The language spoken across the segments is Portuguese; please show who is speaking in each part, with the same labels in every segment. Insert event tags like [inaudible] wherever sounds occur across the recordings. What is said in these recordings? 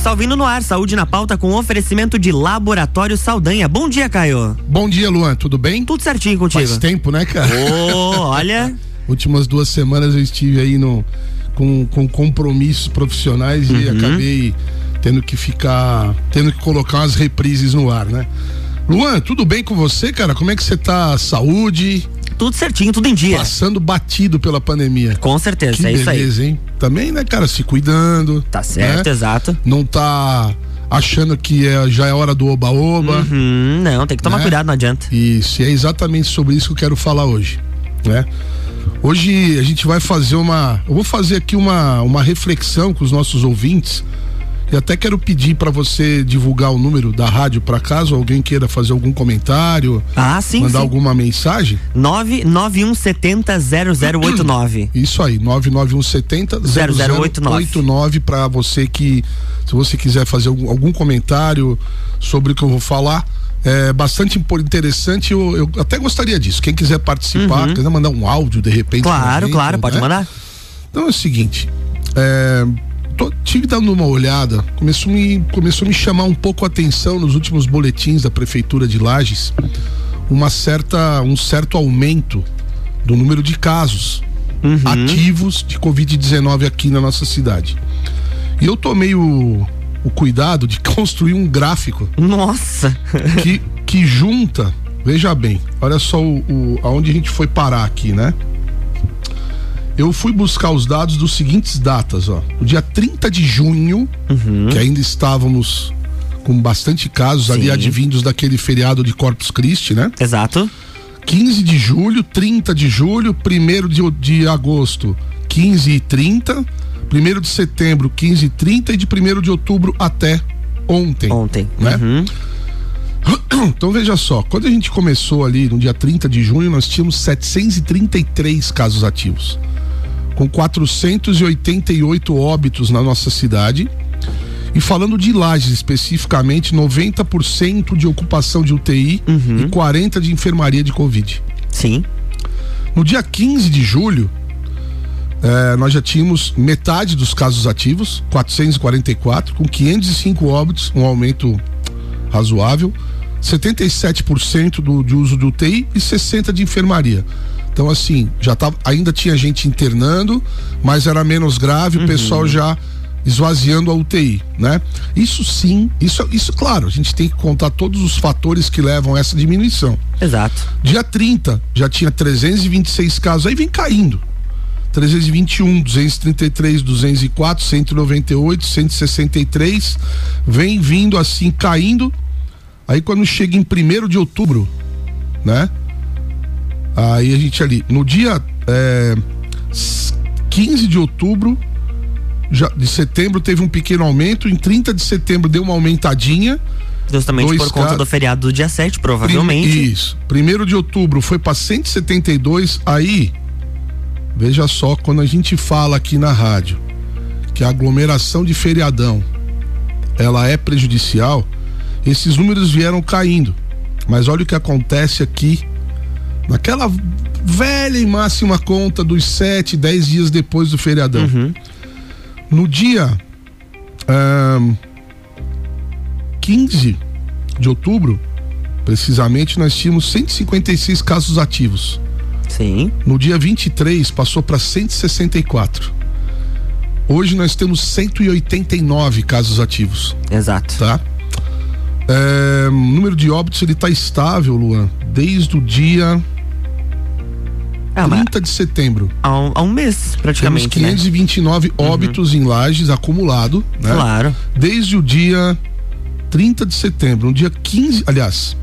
Speaker 1: Salvino no ar, saúde na pauta com oferecimento de Laboratório Saldanha. Bom dia, Caio.
Speaker 2: Bom dia, Luan, tudo bem?
Speaker 1: Tudo certinho contigo.
Speaker 2: Faz tempo, né, cara?
Speaker 1: Oh, olha. [laughs]
Speaker 2: Últimas duas semanas eu estive aí no, com, com compromissos profissionais uhum. e acabei tendo que ficar, tendo que colocar umas reprises no ar, né? Luan, tudo bem com você, cara? Como é que você tá? Saúde?
Speaker 1: Tudo certinho, tudo em dia.
Speaker 2: Passando batido pela pandemia.
Speaker 1: Com certeza,
Speaker 2: que
Speaker 1: é
Speaker 2: beleza,
Speaker 1: isso aí.
Speaker 2: hein? Também, né, cara, se cuidando.
Speaker 1: Tá certo,
Speaker 2: né?
Speaker 1: exato.
Speaker 2: Não tá achando que é, já é hora do oba-oba.
Speaker 1: Uhum, não, tem que tomar
Speaker 2: né?
Speaker 1: cuidado, não adianta.
Speaker 2: Isso, e é exatamente sobre isso que eu quero falar hoje, né? Hoje a gente vai fazer uma, eu vou fazer aqui uma, uma reflexão com os nossos ouvintes e até quero pedir para você divulgar o número da rádio para caso alguém queira fazer algum comentário,
Speaker 1: ah, sim,
Speaker 2: mandar
Speaker 1: sim.
Speaker 2: alguma mensagem.
Speaker 1: 991700089. [clears throat]
Speaker 2: Isso aí, 99170
Speaker 1: 0089
Speaker 2: para você que se você quiser fazer algum, algum comentário sobre o que eu vou falar, é bastante interessante. Eu, eu, até gostaria disso. Quem quiser participar,
Speaker 1: Uhum.
Speaker 2: quiser mandar um áudio de repente.
Speaker 1: Claro, claro, pode
Speaker 2: né?
Speaker 1: mandar.
Speaker 2: Então é o seguinte, é, tô, tive dando uma olhada, começou a me, começou a me chamar um pouco a atenção nos últimos boletins da prefeitura de Lages, uma certa, um certo aumento do número de casos
Speaker 1: Uhum.
Speaker 2: ativos de Covid-19 aqui na nossa cidade. E eu tomei o, o cuidado de [laughs] construir um gráfico
Speaker 1: Nossa.
Speaker 2: que, que junta, veja bem, olha só o, o, aonde a gente foi parar aqui, né? Eu fui buscar os dados dos seguintes datas, ó. O dia 30 de junho, que ainda estávamos com bastante casos ali
Speaker 1: Sim.
Speaker 2: advindos daquele feriado de Corpus Christi, né?
Speaker 1: Exato.
Speaker 2: 15 de julho, 30 de julho, 1 de, de agosto, 15 e 30, 1 de setembro, 15 e 30 e de 1 de outubro até ontem.
Speaker 1: Ontem.
Speaker 2: Né?
Speaker 1: Uhum. [coughs]
Speaker 2: Então veja só, quando a gente começou ali no dia 30 de junho, nós tínhamos 733 casos ativos, com 488 óbitos na nossa cidade. E falando de Lages especificamente, 90% de ocupação de UTI e 40% de enfermaria de Covid.
Speaker 1: Sim.
Speaker 2: No dia 15 de julho, eh, nós já tínhamos metade dos casos ativos, 444, com 505 óbitos, um aumento razoável, 77% do, de uso de UTI e 60% de enfermaria. Então, assim, já tava, ainda tinha gente internando, mas era menos grave, o pessoal já esvaziando a UTI, né? Isso sim, isso, isso, claro, a gente tem que contar todos os fatores que levam a essa diminuição.
Speaker 1: Exato.
Speaker 2: Dia 30 já tinha 326 casos, aí vem caindo. 321, 233, 204, 198, 163, vem vindo assim caindo. Aí quando chega em 1 de outubro, né? Aí a gente ali, no dia é, 15 de outubro, já, de setembro teve um pequeno aumento, em 30 de setembro deu uma aumentadinha.
Speaker 1: Justamente
Speaker 2: Dois
Speaker 1: por conta do feriado do dia 7, provavelmente.
Speaker 2: Isso. Primeiro de outubro foi para 172. Aí, veja só, quando a gente fala aqui na rádio que a aglomeração de feriadão ela é prejudicial, esses números vieram caindo. Mas olha o que acontece aqui naquela velha e máxima conta dos 7, 10 dias depois do feriadão.
Speaker 1: Uhum.
Speaker 2: No dia ahn, 15 de outubro, precisamente, nós tínhamos 156 casos ativos.
Speaker 1: Sim.
Speaker 2: No dia 23, passou para 164. Hoje nós temos 189 casos ativos,
Speaker 1: Exato.
Speaker 2: tá? É, o número de óbitos ele tá estável, Luan, desde o dia
Speaker 1: Ah, mas
Speaker 2: 30 de setembro.
Speaker 1: há um, há um mês,
Speaker 2: Temos
Speaker 1: praticamente, né?
Speaker 2: 529 óbitos em lajes acumulado, né?
Speaker 1: Claro.
Speaker 2: desde o dia 30 de setembro, no dia 15, aliás,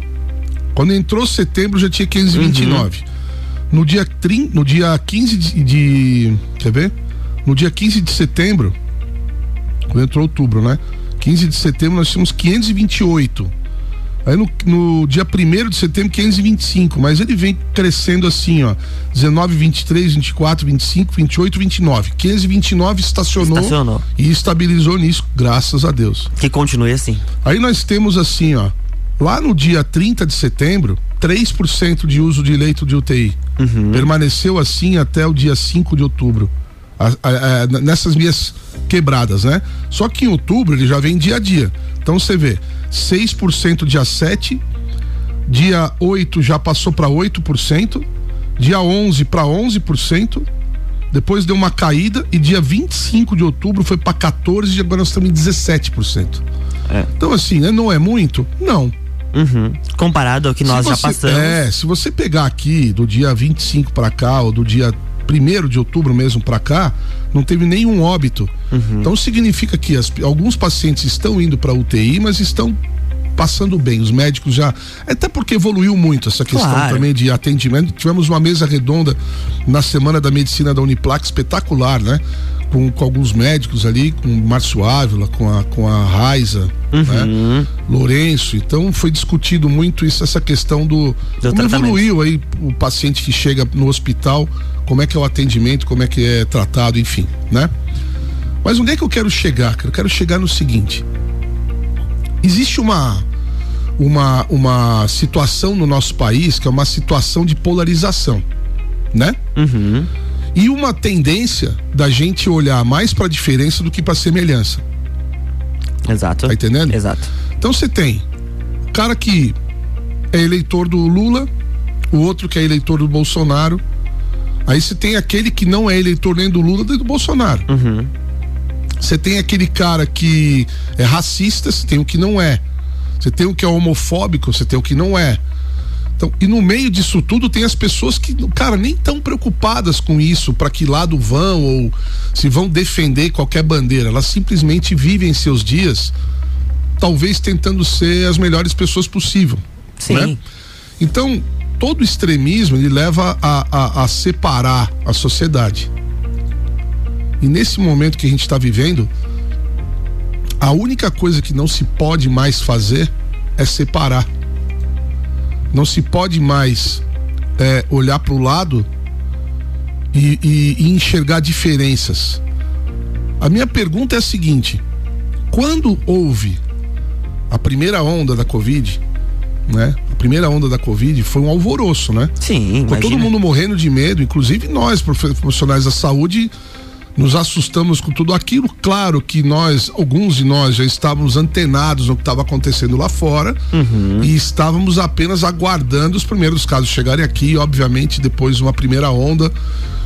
Speaker 2: quando entrou setembro já tinha 529. No dia 30, no dia 15 de, de quer ver? No dia 15 de setembro, quando entrou outubro, né? 15 de setembro nós tínhamos 528. Aí no, no dia 1 de setembro, 525, mas ele vem crescendo assim, ó. 19, 23, 24, 25, 28, 29. 529 estacionou,
Speaker 1: Estacionou.
Speaker 2: e estabilizou nisso, graças a Deus.
Speaker 1: Que continue assim.
Speaker 2: Aí nós temos assim, ó. Lá no dia 30 de setembro, 3% de uso de leito de UTI.
Speaker 1: Uhum.
Speaker 2: Permaneceu assim até o dia 5 de outubro. a, a, a, nessas minhas quebradas, né? Só que em outubro ele já vem dia a dia. Então você vê, 6% dia 7, dia 8 já passou para 8%, dia 11 para 11%, depois deu uma caída e dia 25 de outubro foi para 14 e agora nós estamos em 17%. É. Então assim, né, não é muito? Não.
Speaker 1: Uhum. Comparado ao que nós
Speaker 2: você,
Speaker 1: já passamos.
Speaker 2: É, se você pegar aqui do dia 25 para cá ou do dia 1 de outubro mesmo para cá, não teve nenhum óbito. Uhum. Então significa que as, alguns pacientes estão indo para UTI, mas estão passando bem. Os médicos já. Até porque evoluiu muito essa questão claro. também de atendimento. Tivemos uma mesa redonda na Semana da Medicina da Uniplac espetacular, né? Com, com alguns médicos ali, com o Márcio Ávila, com a, com a Raiza, uhum. né? Lourenço. Então foi discutido muito isso, essa questão do. do como evoluiu aí o paciente que chega no hospital, como é que é o atendimento, como é que é tratado, enfim, né? Mas onde é que eu quero chegar? Eu quero chegar no seguinte: existe uma uma, uma situação no nosso país que é uma situação de polarização, né?
Speaker 1: Uhum.
Speaker 2: E uma tendência da gente olhar mais para a diferença do que para semelhança.
Speaker 1: Exato.
Speaker 2: Tá entendendo?
Speaker 1: Exato.
Speaker 2: Então você tem o cara que é eleitor do Lula, o outro que é eleitor do Bolsonaro. Aí você tem aquele que não é eleitor nem do Lula nem do Bolsonaro.
Speaker 1: Uhum.
Speaker 2: Você tem aquele cara que é racista, você tem o que não é. Você tem o que é homofóbico, você tem o que não é. Então, e no meio disso tudo tem as pessoas que, cara, nem tão preocupadas com isso, para que lado vão ou se vão defender qualquer bandeira. Elas simplesmente vivem seus dias, talvez tentando ser as melhores pessoas possível.
Speaker 1: Sim.
Speaker 2: Né? Então, todo extremismo ele leva a, a, a separar a sociedade. E nesse momento que a gente está vivendo, a única coisa que não se pode mais fazer é separar. Não se pode mais é, olhar para o lado e, e, e enxergar diferenças. A minha pergunta é a seguinte: quando houve a primeira onda da Covid, né? A primeira onda da Covid foi um alvoroço, né?
Speaker 1: Sim.
Speaker 2: Com todo mundo morrendo de medo, inclusive nós, profissionais da saúde, nos assustamos com tudo aquilo. Claro que nós, alguns de nós, já estávamos antenados no que estava acontecendo lá fora
Speaker 1: uhum.
Speaker 2: e estávamos apenas aguardando os primeiros casos chegarem aqui, e, obviamente, depois uma primeira onda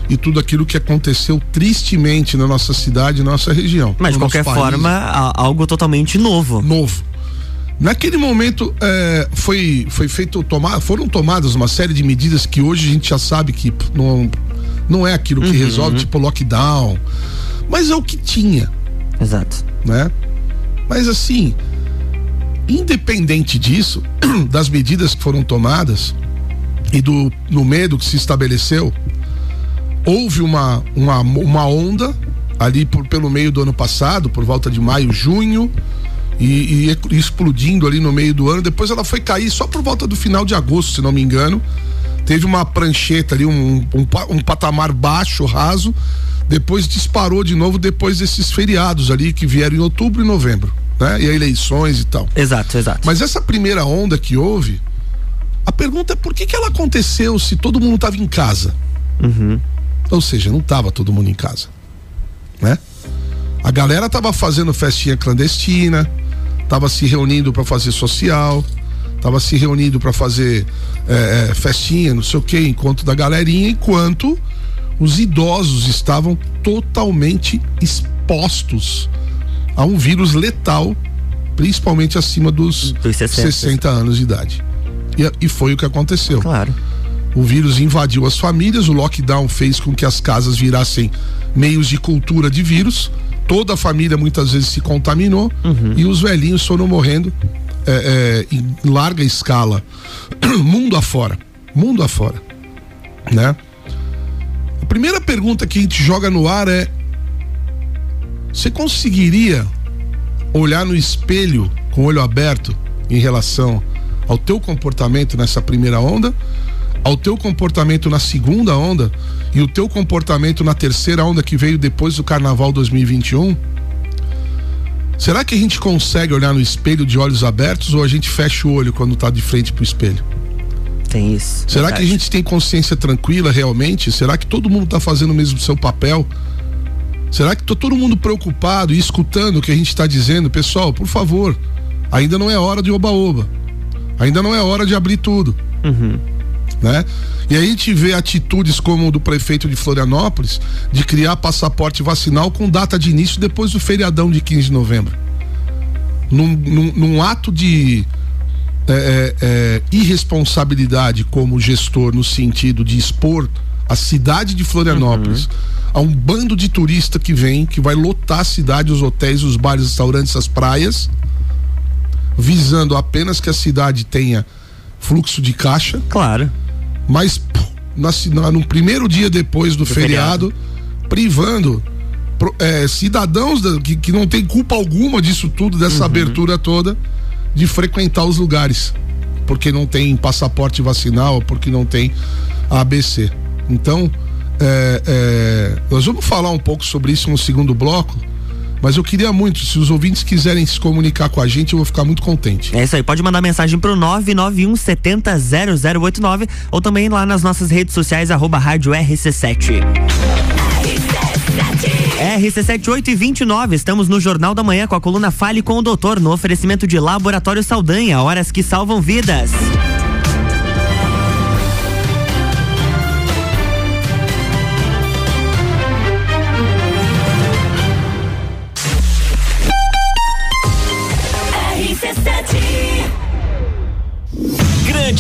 Speaker 2: e tudo aquilo que aconteceu tristemente na nossa cidade, na nossa região.
Speaker 1: Mas de qualquer forma, algo totalmente novo.
Speaker 2: Novo. Naquele momento é, foi, foi feito tomar, foram tomadas uma série de medidas que hoje a gente já sabe que não, não é aquilo que uhum. resolve, tipo lockdown. Mas é o que tinha.
Speaker 1: Exato.
Speaker 2: Né? Mas assim, independente disso, [clears throat] das medidas que foram tomadas e do no medo que se estabeleceu, houve uma, uma, uma onda ali por, pelo meio do ano passado, por volta de maio, junho, e, e, explodindo ali no meio do ano. Depois ela foi cair só por volta do final de agosto, se não me engano teve uma prancheta ali, um, um, um patamar baixo, raso, depois disparou de novo depois desses feriados ali que vieram em outubro e novembro, né? E eleições e tal.
Speaker 1: Exato, exato.
Speaker 2: Mas essa primeira onda que houve, a pergunta é por que que ela aconteceu se todo mundo estava em casa?
Speaker 1: Uhum.
Speaker 2: Ou seja, não estava todo mundo em casa, né? A galera tava fazendo festinha clandestina, tava se reunindo para fazer social, tava se reunindo para fazer é, é, festinha, não sei o que, encontro da galerinha, enquanto os idosos estavam totalmente expostos a um vírus letal, principalmente acima dos, dos 60. 60 anos de idade. E, e foi o que aconteceu.
Speaker 1: Claro.
Speaker 2: O vírus invadiu as famílias, o lockdown fez com que as casas virassem meios de cultura de vírus. Toda a família muitas vezes se contaminou uhum. e os velhinhos foram morrendo é, é, em larga escala, [clears throat] mundo afora, mundo afora, né? A primeira pergunta que a gente joga no ar é: você conseguiria olhar no espelho com o olho aberto em relação ao teu comportamento nessa primeira onda, ao teu comportamento na segunda onda e o teu comportamento na terceira onda que veio depois do Carnaval 2021? Será que a gente consegue olhar no espelho de olhos abertos ou a gente fecha o olho quando está de frente para o espelho?
Speaker 1: Tem isso.
Speaker 2: Será verdade. que a gente tem consciência tranquila realmente? Será que todo mundo está fazendo o mesmo seu papel Será que tá todo mundo preocupado e escutando o que a gente está dizendo? Pessoal, por favor, ainda não é hora de oba-oba. Ainda não é hora de abrir tudo.
Speaker 1: Uhum.
Speaker 2: Né? E aí a gente vê atitudes como o do prefeito de Florianópolis de criar passaporte vacinal com data de início depois do feriadão de 15 de novembro. Num, num, num ato de é, é, é, irresponsabilidade como gestor no sentido de expor a cidade de Florianópolis uhum. a um bando de turista que vem, que vai lotar a cidade, os hotéis, os bares, os restaurantes, as praias, visando apenas que a cidade tenha fluxo de caixa.
Speaker 1: Claro.
Speaker 2: Mas na, no primeiro dia depois do, do feriado, feriado, privando é, cidadãos da, que, que não tem culpa alguma disso tudo, dessa uhum. abertura toda de frequentar os lugares, porque não tem passaporte vacinal, porque não tem ABC. Então, é, é, nós vamos falar um pouco sobre isso no segundo bloco. Mas eu queria muito, se os ouvintes quiserem se comunicar com a gente, eu vou ficar muito contente.
Speaker 1: É isso aí, pode mandar mensagem pro 991 70 0089 ou também lá nas nossas redes sociais, arroba rádio RC7. RC78 e 29, estamos no Jornal da Manhã com a coluna Fale com o Doutor, no oferecimento de Laboratório Saldanha, horas que salvam vidas.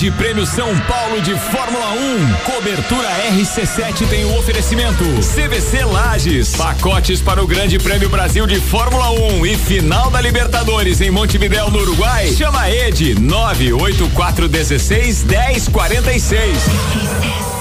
Speaker 3: Grande Prêmio São Paulo de Fórmula 1. Cobertura RC7 tem o oferecimento. CVC Lages. Pacotes para o Grande Prêmio Brasil de Fórmula 1 e final da Libertadores em Montevidéu, no Uruguai. Chama Ed 98416 1046.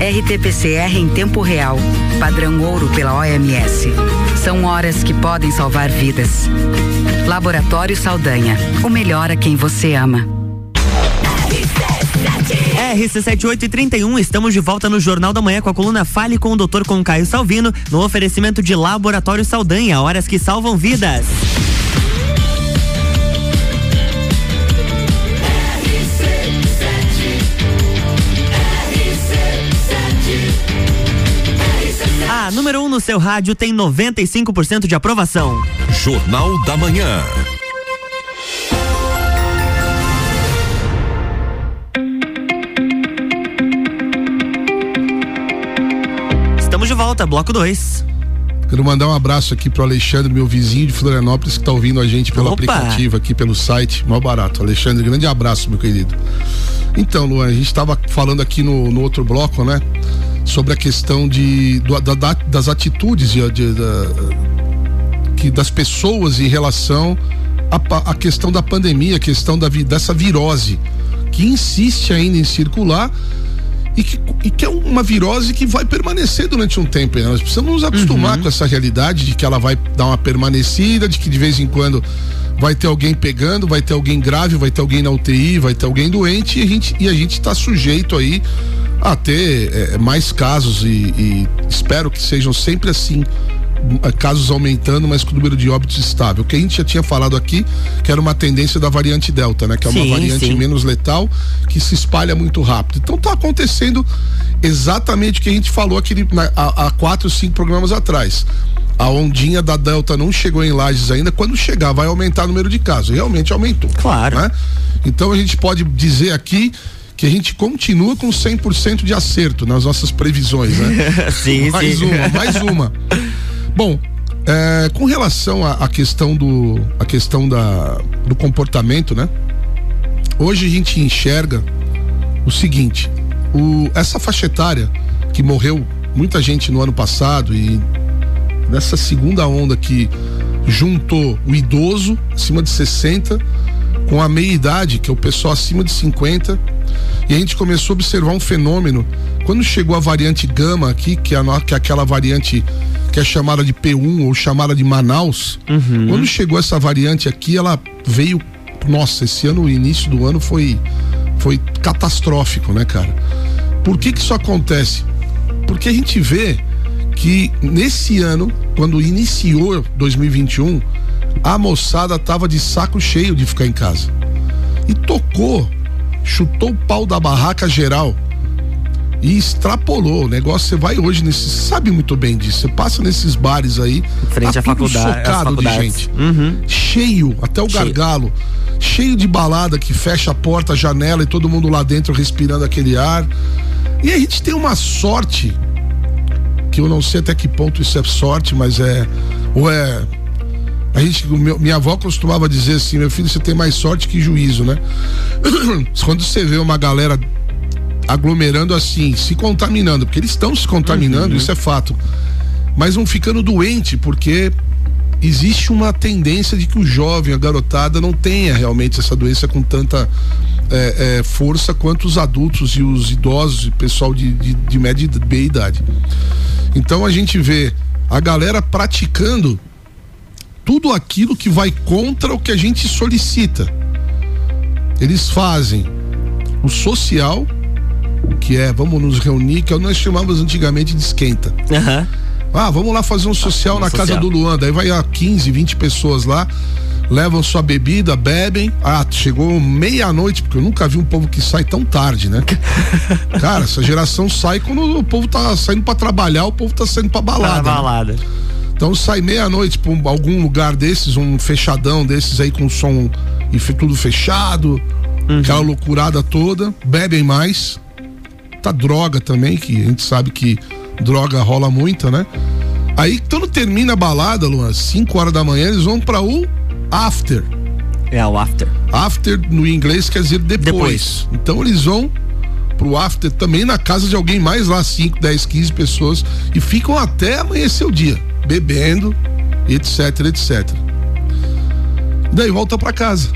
Speaker 4: RT-PCR em tempo real, padrão ouro pela OMS. São horas que podem salvar vidas. Laboratório Saldanha, o melhor a quem você ama.
Speaker 1: RC7831, estamos de volta no Jornal da Manhã com a coluna Fale com o Doutor com Caio Salvino, no oferecimento de Laboratório Saldanha, horas que salvam vidas. A número 1 um no seu rádio tem 95% de aprovação.
Speaker 3: Jornal da Manhã.
Speaker 1: Estamos de volta, bloco 2.
Speaker 2: Quero mandar um abraço aqui pro Alexandre, meu vizinho de Florianópolis, que tá ouvindo a gente pelo Opa. aplicativo aqui, pelo site, mal barato. Alexandre, grande abraço, meu querido. Então, Luan, a gente estava falando aqui no, no outro bloco, né? Sobre a questão de, do, da, das atitudes de, de, da, que, das pessoas em relação à, questão da pandemia, a questão da, dessa virose que insiste ainda em circular e que, e que é uma virose que vai permanecer durante um tempo. Né? Nós precisamos nos acostumar uhum. com essa realidade de que ela vai dar uma permanecida, de que de vez em quando vai ter alguém pegando, vai ter alguém grave, vai ter alguém na UTI, vai ter alguém doente e a gente e a gente está sujeito aí a ter é, mais casos e, e espero que sejam sempre assim é, casos aumentando, mas com o número de óbitos estável. O que a gente já tinha falado aqui, que era uma tendência da variante Delta, né? Que é uma sim, variante sim. menos letal, que se espalha muito rápido. Então tá acontecendo exatamente o que a gente falou aqui na, há, há quatro, cinco programas atrás. A ondinha da Delta não chegou em Lages ainda. Quando chegar, vai aumentar o número de casos. Realmente aumentou.
Speaker 1: Claro.
Speaker 2: Né? Então a gente pode dizer aqui que a gente continua com 100% de acerto nas nossas previsões, né? [laughs]
Speaker 1: sim,
Speaker 2: mais
Speaker 1: sim.
Speaker 2: uma, mais uma. Bom, é, com relação à questão do a questão da, do comportamento, né? Hoje a gente enxerga o seguinte: o, essa faixa etária que morreu muita gente no ano passado e nessa segunda onda que juntou o idoso acima de 60 com a meia idade, que é o pessoal acima de 50 e a gente começou a observar um fenômeno. Quando chegou a variante gama aqui, que é, a, que é aquela variante que é chamada de P1 ou chamada de Manaus,
Speaker 1: Uhum.
Speaker 2: quando chegou essa variante aqui, ela veio. Nossa, esse ano, o início do ano foi, foi catastrófico, né, cara? Por que que isso acontece? Porque a gente vê que nesse ano, quando iniciou 2021, a moçada tava de saco cheio de ficar em casa. E tocou, chutou o pau da barraca geral e extrapolou. O negócio, você vai hoje nesse. Sabe muito bem disso. Você passa nesses bares aí.
Speaker 1: Frente
Speaker 2: tá
Speaker 1: à faculdade.
Speaker 2: socado de gente.
Speaker 1: Uhum.
Speaker 2: Cheio, até o
Speaker 1: Cheio.
Speaker 2: gargalo. Cheio de balada que fecha a porta, a janela e todo mundo lá dentro respirando aquele ar. E a gente tem uma sorte, que eu não sei até que ponto isso é sorte, mas é. Ou é. A gente, meu- minha avó costumava dizer assim: meu filho, você tem mais sorte que juízo, né? [clears throat] Quando você vê uma galera aglomerando assim, se contaminando, porque eles estão se contaminando, isso é fato. Mas vão ficando doente porque existe uma tendência de que o jovem, a garotada, não tenha realmente essa doença com tanta é, é, força quanto os adultos e os idosos e pessoal de, de, de média e meia idade. Então a gente vê a galera praticando tudo aquilo que vai contra o que a gente solicita. Eles fazem o social, que é vamos nos reunir, que nós chamávamos antigamente de esquenta.
Speaker 1: Aham.
Speaker 2: Ah, vamos lá fazer um social
Speaker 1: um
Speaker 2: na casa
Speaker 1: social.
Speaker 2: do Luan. Daí vai a 15, 20 pessoas lá, levam sua bebida, bebem. Ah, chegou meia-noite, porque eu nunca vi um povo que sai tão tarde, né? [laughs] Cara, essa geração sai quando o povo tá saindo pra trabalhar, o povo tá saindo pra
Speaker 1: Tá
Speaker 2: balada. né? Então sai meia-noite pra um- algum lugar desses, um fechadão desses aí com som e tudo fechado, aquela loucurada toda, bebem mais. Tá droga também, que a gente sabe que droga rola muita, né? Aí quando termina a balada, Luan, 5 horas da manhã, eles vão pra o after.
Speaker 1: É o after.
Speaker 2: After no inglês quer dizer depois.
Speaker 1: Depois.
Speaker 2: Então eles vão pro after também na casa de alguém mais lá, 5, 10, 15 pessoas e ficam até amanhecer o dia, bebendo, etc, etc. Daí volta pra casa.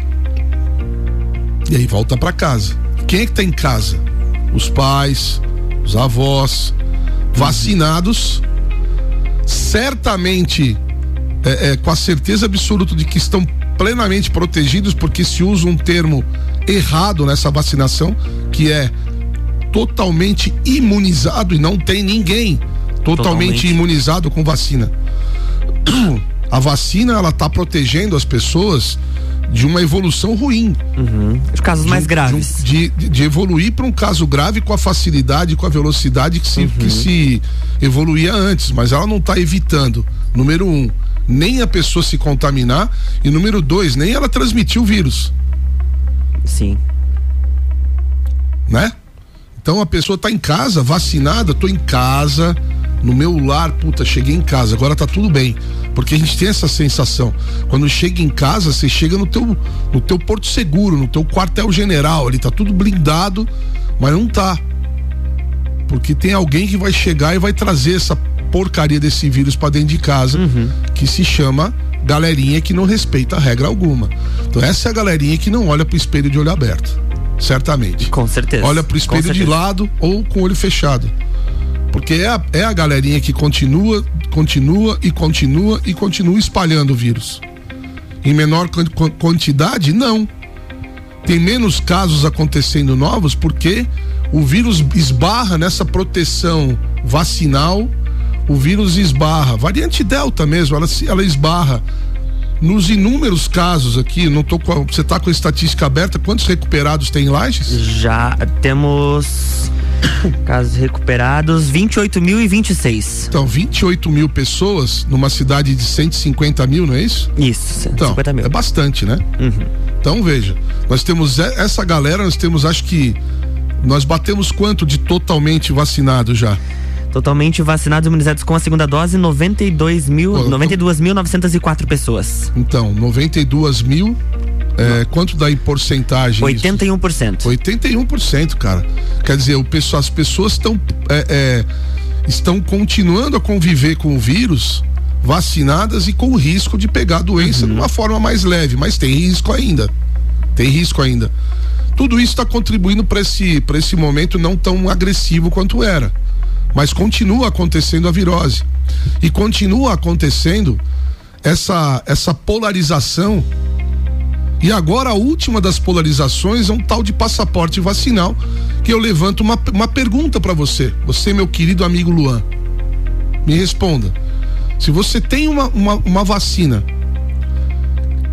Speaker 2: E aí volta pra casa. Quem é que tá em casa? Os pais, os avós, vacinados, certamente é, é, com a certeza absoluta de que estão plenamente protegidos, porque se usa um termo errado nessa vacinação, que é totalmente imunizado e não tem ninguém totalmente,
Speaker 1: Totalmente.
Speaker 2: imunizado com vacina. A vacina ela tá protegendo as pessoas de uma evolução ruim,
Speaker 1: Os casos mais
Speaker 2: de-
Speaker 1: graves.
Speaker 2: De, de, de evoluir para um caso grave com a facilidade, com a velocidade que se, que se evoluía antes, mas ela não está evitando, número um, nem a pessoa se contaminar, e número dois, nem ela transmitir o vírus,
Speaker 1: Sim.
Speaker 2: né? Então a pessoa tá em casa, vacinada, tô em casa, no meu lar, puta, cheguei em casa, agora tá tudo bem. Porque a gente tem essa sensação. Quando chega em casa, você chega no teu, no teu porto seguro, no teu quartel general, ali tá tudo blindado, mas não tá. Porque tem alguém que vai chegar e vai trazer essa porcaria desse vírus pra dentro de casa, que se chama galerinha que não respeita regra alguma. Então essa é a galerinha que não olha pro espelho de olho aberto. Certamente
Speaker 1: Com certeza.
Speaker 2: olha pro espelho de lado ou com o olho fechado. Porque é a, é a galerinha que continua, continua e continua e continua espalhando o vírus. Em menor quan- quan- quantidade, não. Tem menos casos acontecendo novos porque o vírus esbarra nessa proteção vacinal, o vírus esbarra. Variante Delta mesmo, ela, ela esbarra nos inúmeros casos aqui. Não tô com você tá com a estatística aberta? Quantos recuperados tem em?
Speaker 1: Já temos [coughs] casos recuperados 28.026.
Speaker 2: Então, 28 mil pessoas numa cidade de 150 mil, não é isso?
Speaker 1: Isso,
Speaker 2: Então,
Speaker 1: 50 mil.
Speaker 2: é bastante, né?
Speaker 1: Uhum.
Speaker 2: Então, veja, nós temos essa galera, nós temos, acho que, nós batemos quanto de totalmente vacinado já?
Speaker 1: Totalmente vacinados e imunizados com a segunda dose, 92 mil,
Speaker 2: Pô, eu tô-
Speaker 1: 92.904 pessoas.
Speaker 2: Então, 92 mil, é, quanto dá em porcentagem? isso?
Speaker 1: 81%.
Speaker 2: 81%, cara. Quer dizer, o pessoal, as pessoas estão é, é, estão continuando a conviver com o vírus vacinadas e com o risco de pegar a doença de uma forma mais leve, mas tem risco ainda. Tem risco ainda. Tudo isso está contribuindo para esse, pra esse momento não tão agressivo quanto era. mas continua acontecendo a virose. E continua acontecendo essa, essa polarização. E agora a última das polarizações é um tal de passaporte vacinal, que eu levanto uma, uma pergunta para você, você, meu querido amigo Luan. Me responda. Se você tem uma, uma, uma vacina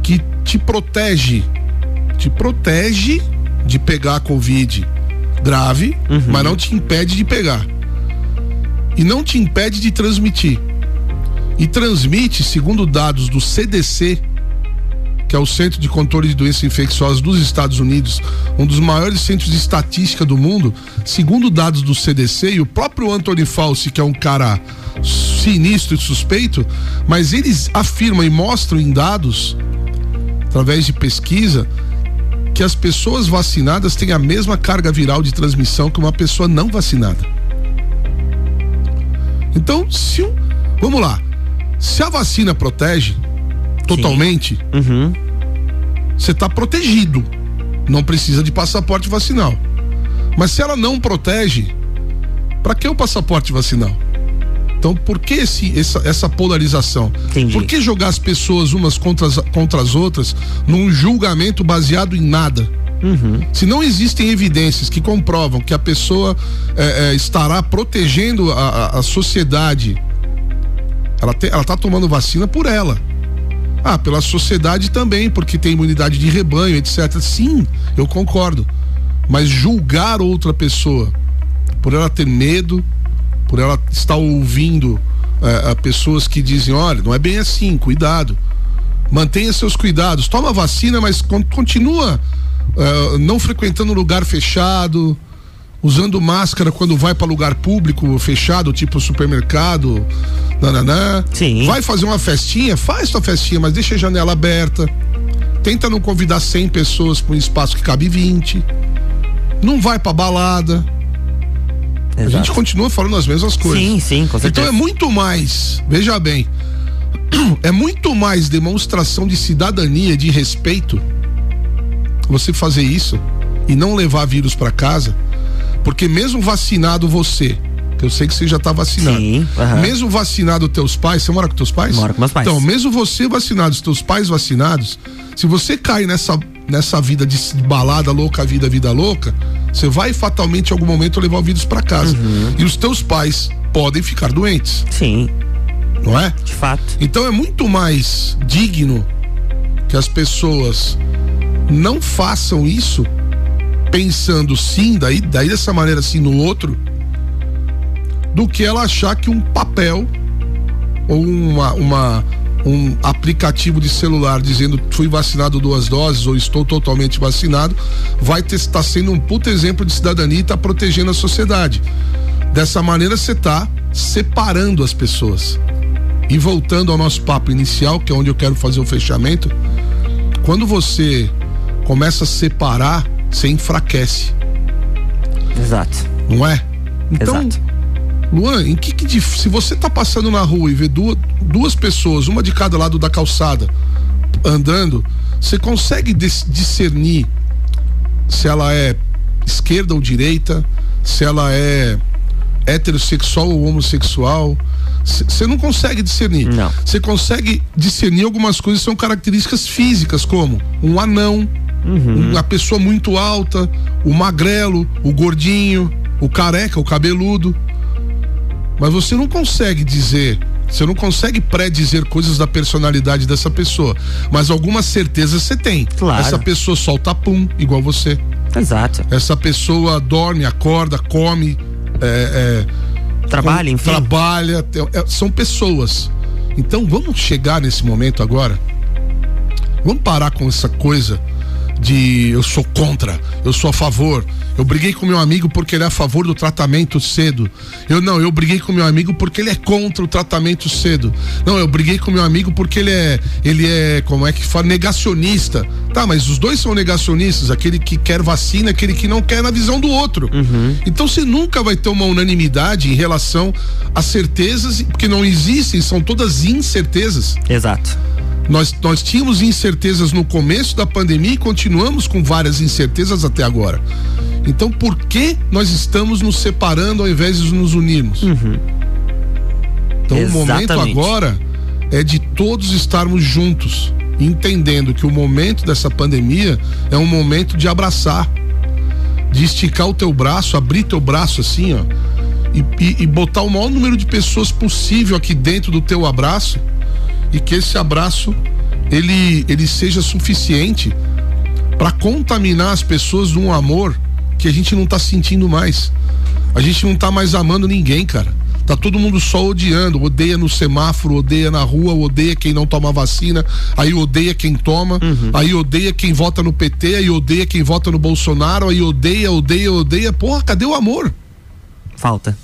Speaker 2: que te protege, te protege de pegar a Covid grave, uhum. mas não te impede de pegar. E não te impede de transmitir. E transmite, segundo dados do CDC, que é o Centro de Controle de Doenças Infecciosas dos Estados Unidos, um dos maiores centros de estatística do mundo, segundo dados do CDC e o próprio Anthony Fauci, que é um cara sinistro e suspeito, mas eles afirmam e mostram em dados, através de pesquisa, que as pessoas vacinadas têm a mesma carga viral de transmissão que uma pessoa não vacinada. Então, se vamos lá, se a vacina protege totalmente, uhum. você está protegido. Não precisa de passaporte vacinal. Mas se ela não protege, para que o passaporte vacinal? Então, por que esse, essa, essa polarização? Entendi. Por que jogar as pessoas umas contra as, contra as outras num julgamento baseado em nada? Uhum. Se não existem evidências que comprovam que a pessoa é, é, estará protegendo a, a, a sociedade, ela, te, ela tá tomando vacina por ela. Ah, pela sociedade também, porque tem imunidade de rebanho, etc. Sim, eu concordo. Mas julgar outra pessoa por ela ter medo, por ela estar ouvindo é, pessoas que dizem, olha, não é bem assim, cuidado. Mantenha seus cuidados, toma vacina, mas continua é, não frequentando lugar fechado, usando máscara quando vai para lugar público fechado, tipo supermercado, nananã. Sim. Vai fazer uma festinha, faz sua festinha, mas deixa a janela aberta. Tenta não convidar 100 pessoas para um espaço que cabe 20. Não vai para balada Exato. A gente continua falando as mesmas coisas.
Speaker 1: Sim, sim, com
Speaker 2: certeza. Então é muito mais, veja bem, [clears throat] é muito mais demonstração de cidadania, de respeito, você fazer isso e não levar vírus para casa, porque mesmo vacinado você, que eu sei que você já tá vacinado. Sim, Mesmo vacinado teus pais, você mora com teus pais?
Speaker 1: Moro com meus pais.
Speaker 2: Então, mesmo você vacinado, os teus pais vacinados, se você cai nessa, nessa vida de balada louca, vida, vida louca, você vai fatalmente em algum momento levar o vírus para casa. Uhum. E os teus pais podem ficar doentes.
Speaker 1: Sim.
Speaker 2: Não é?
Speaker 1: De fato.
Speaker 2: Então é muito mais digno que as pessoas não façam isso pensando sim, daí, daí dessa maneira assim no outro, do que ela achar que um papel ou uma, uma um aplicativo de celular dizendo fui vacinado duas doses ou estou totalmente vacinado, vai estar tá sendo um puto exemplo de cidadania e está protegendo a sociedade. Dessa maneira você está separando as pessoas. E voltando ao nosso papo inicial, que é onde eu quero fazer o fechamento, quando você começa a separar, você enfraquece.
Speaker 1: Exato.
Speaker 2: Não é?
Speaker 1: Então, Exato
Speaker 2: Luan, em que, que se você tá passando na rua e vê duas, duas pessoas, uma de cada lado da calçada, andando, você consegue discernir se ela é esquerda ou direita, se ela é heterossexual ou homossexual. Você não consegue discernir. Você consegue discernir algumas coisas que são características físicas, como um anão, uhum. uma pessoa muito alta, o magrelo, o gordinho, o careca, o cabeludo. Mas você não consegue dizer, você não consegue pré-dizer coisas da personalidade dessa pessoa. Mas algumas certezas você tem.
Speaker 1: Claro.
Speaker 2: Essa pessoa solta pum, igual você.
Speaker 1: Exato.
Speaker 2: Essa pessoa dorme, acorda, come. É,
Speaker 1: é, trabalha, enfim.
Speaker 2: Trabalha. É, são pessoas. Então vamos chegar nesse momento agora. Vamos parar com essa coisa de eu sou contra, eu sou a favor. Eu briguei com meu amigo porque ele é a favor do tratamento cedo. Eu não, eu briguei com meu amigo porque ele é contra o tratamento cedo. Não, eu briguei com meu amigo porque ele é, ele é, como é que fala, negacionista. Tá, mas os dois são negacionistas, aquele que quer vacina, aquele que não quer na visão do outro. Uhum. Então você nunca vai ter uma unanimidade em relação a certezas, porque não existem, são todas incertezas.
Speaker 1: Exato.
Speaker 2: Nós, nós tínhamos incertezas no começo da pandemia e continuamos com várias incertezas até agora. Então por que nós estamos nos separando ao invés de nos unirmos?
Speaker 1: Uhum.
Speaker 2: Então Exatamente. o momento agora é de todos estarmos juntos, entendendo que o momento dessa pandemia é um momento de abraçar, de esticar o teu braço, abrir teu braço assim, ó, e, e, e botar o maior número de pessoas possível aqui dentro do teu abraço e que esse abraço ele, ele seja suficiente para contaminar as pessoas de um amor que a gente não tá sentindo mais. A gente não tá mais amando ninguém, cara. Tá todo mundo só odiando, odeia no semáforo, odeia na rua, odeia quem não toma vacina, aí odeia quem toma, uhum. aí odeia quem vota no PT, aí odeia quem vota no Bolsonaro, aí odeia, odeia, odeia. Porra, cadê o amor?
Speaker 1: Falta.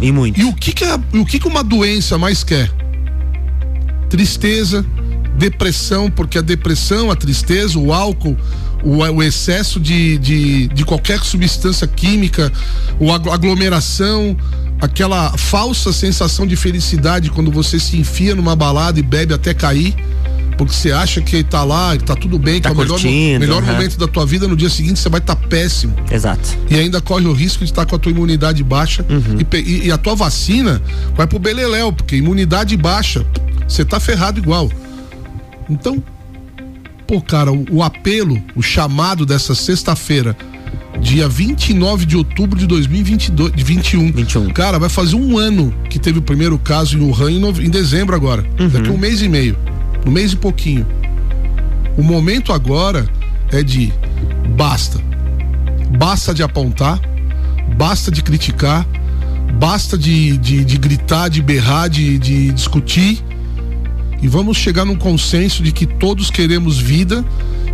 Speaker 1: E muito.
Speaker 2: E o que que, a, o que que uma doença mais quer? Tristeza, depressão, porque a depressão, a tristeza, o álcool, o, o excesso de, de, de, qualquer substância química, o aglomeração, aquela falsa sensação de felicidade quando você se enfia numa balada e bebe até cair, porque você acha que tá lá, que tá tudo bem,
Speaker 1: tá
Speaker 2: que é o melhor, melhor uhum. momento da tua vida, no dia seguinte você vai estar tá péssimo.
Speaker 1: Exato.
Speaker 2: E ainda corre o risco de estar tá com a tua imunidade baixa uhum. e, e, e, a tua vacina vai pro beleléu, porque imunidade baixa, você tá ferrado igual. Então, pô, cara, o, o apelo, o chamado dessa sexta-feira, dia 29 de outubro de 2022, de 21. 21. Cara, vai fazer um ano que teve o primeiro caso em Wuhan em, em dezembro agora. Uhum. Daqui um mês e meio. Um mês e pouquinho. O momento agora é de basta. Basta de apontar, basta de criticar, basta de, de, de gritar, de berrar, de, de discutir e vamos chegar num consenso de que todos queremos vida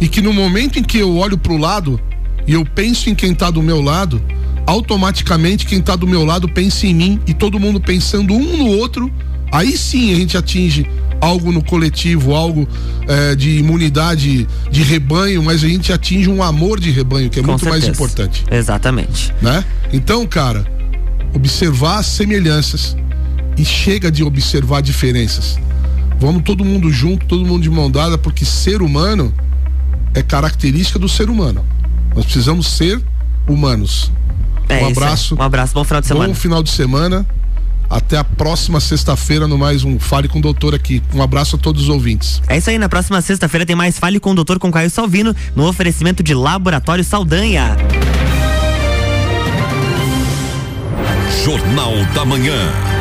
Speaker 2: e que no momento em que eu olho para o lado e eu penso em quem está do meu lado, automaticamente quem está do meu lado pensa em mim e todo mundo pensando um no outro, aí sim a gente atinge algo no coletivo, algo é, de imunidade de rebanho, mas a gente atinge um amor de rebanho, que é Com muito certeza. mais importante.
Speaker 1: Exatamente.
Speaker 2: Né? Então, cara, observar as semelhanças e chega de observar diferenças. Vamos todo mundo junto, todo mundo de mão dada, porque ser humano é característica do ser humano. Nós precisamos ser humanos.
Speaker 1: É um abraço. Um abraço, bom final de semana.
Speaker 2: Bom final de semana. Até a próxima sexta-feira no mais um Fale com o Doutor aqui. Um abraço a todos os ouvintes.
Speaker 1: É isso aí, na próxima sexta-feira tem mais Fale com o Doutor com Caio Salvino no oferecimento de Laboratório Saldanha.
Speaker 3: Jornal da Manhã.